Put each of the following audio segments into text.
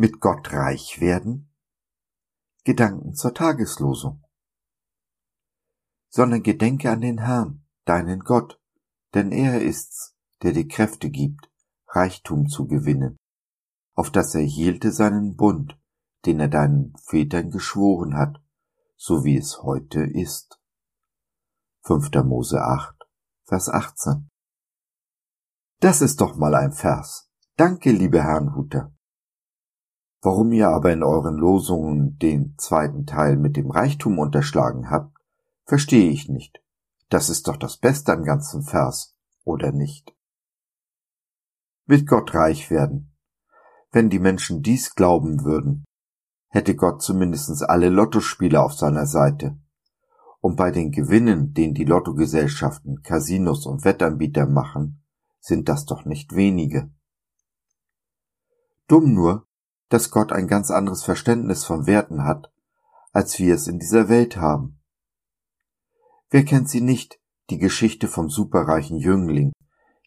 mit Gott reich werden? Gedanken zur Tageslosung. Sondern gedenke an den Herrn, deinen Gott, denn er ist's, der dir Kräfte gibt, Reichtum zu gewinnen, auf das er hielte seinen Bund, den er deinen Vätern geschworen hat, so wie es heute ist. 5. Mose 8, Vers 18. Das ist doch mal ein Vers. Danke, liebe Herrnhuter. Warum ihr aber in euren Losungen den zweiten Teil mit dem Reichtum unterschlagen habt, verstehe ich nicht. Das ist doch das Beste am ganzen Vers, oder nicht? Mit Gott reich werden. Wenn die Menschen dies glauben würden, hätte Gott zumindest alle Lottospieler auf seiner Seite. Und bei den Gewinnen, den die Lottogesellschaften, Casinos und Wettanbieter machen, sind das doch nicht wenige. Dumm nur, dass Gott ein ganz anderes Verständnis von Werten hat, als wir es in dieser Welt haben. Wer kennt sie nicht, die Geschichte vom superreichen Jüngling,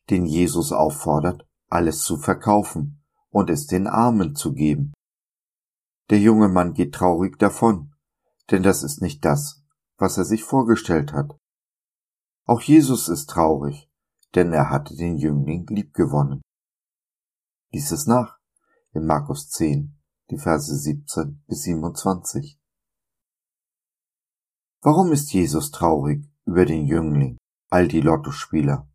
den Jesus auffordert, alles zu verkaufen und es den Armen zu geben. Der junge Mann geht traurig davon, denn das ist nicht das, was er sich vorgestellt hat. Auch Jesus ist traurig, denn er hatte den Jüngling liebgewonnen. Lies es nach in Markus 10, die Verse 17 bis 27. Warum ist Jesus traurig über den Jüngling, all die Lottospieler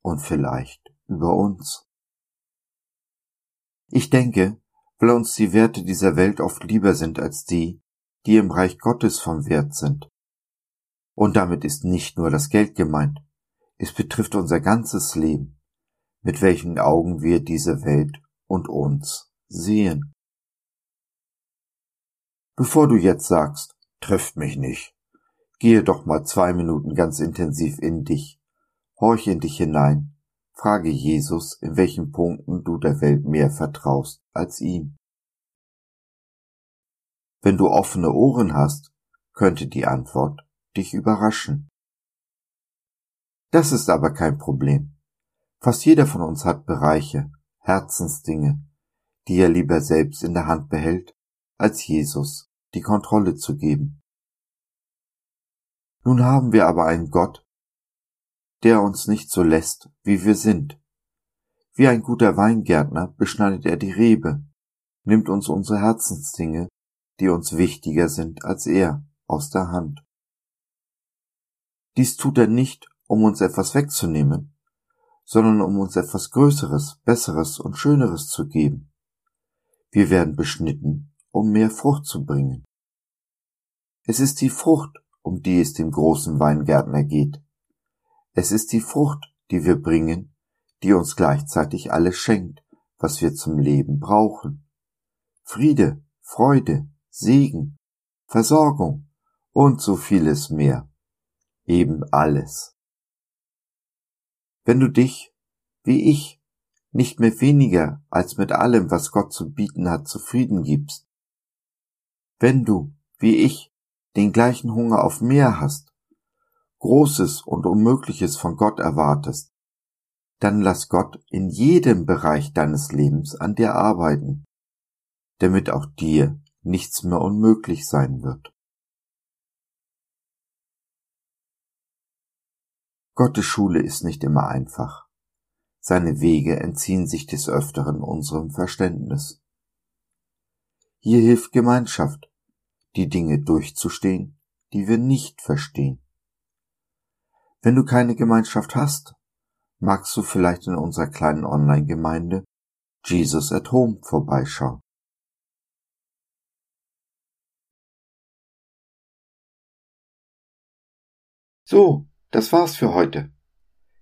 und vielleicht über uns? Ich denke, weil uns die Werte dieser Welt oft lieber sind als die, die im Reich Gottes vom Wert sind. Und damit ist nicht nur das Geld gemeint, es betrifft unser ganzes Leben, mit welchen Augen wir diese Welt und uns sehen. Bevor du jetzt sagst, trifft mich nicht, gehe doch mal zwei Minuten ganz intensiv in dich, horch in dich hinein, frage Jesus, in welchen Punkten du der Welt mehr vertraust als ihm. Wenn du offene Ohren hast, könnte die Antwort dich überraschen. Das ist aber kein Problem. Fast jeder von uns hat Bereiche, Herzensdinge, die er lieber selbst in der Hand behält, als Jesus die Kontrolle zu geben. Nun haben wir aber einen Gott, der uns nicht so lässt, wie wir sind. Wie ein guter Weingärtner beschneidet er die Rebe, nimmt uns unsere Herzensdinge, die uns wichtiger sind als er, aus der Hand. Dies tut er nicht, um uns etwas wegzunehmen, sondern um uns etwas Größeres, Besseres und Schöneres zu geben. Wir werden beschnitten, um mehr Frucht zu bringen. Es ist die Frucht, um die es dem großen Weingärtner geht. Es ist die Frucht, die wir bringen, die uns gleichzeitig alles schenkt, was wir zum Leben brauchen. Friede, Freude, Segen, Versorgung und so vieles mehr. Eben alles. Wenn du dich, wie ich, nicht mehr weniger als mit allem, was Gott zu bieten hat, zufrieden gibst. Wenn du, wie ich, den gleichen Hunger auf mehr hast, Großes und Unmögliches von Gott erwartest, dann lass Gott in jedem Bereich deines Lebens an dir arbeiten, damit auch dir nichts mehr unmöglich sein wird. Gottes Schule ist nicht immer einfach seine Wege entziehen sich des Öfteren unserem Verständnis. Hier hilft Gemeinschaft, die Dinge durchzustehen, die wir nicht verstehen. Wenn du keine Gemeinschaft hast, magst du vielleicht in unserer kleinen Online-Gemeinde Jesus at Home vorbeischauen. So, das war's für heute.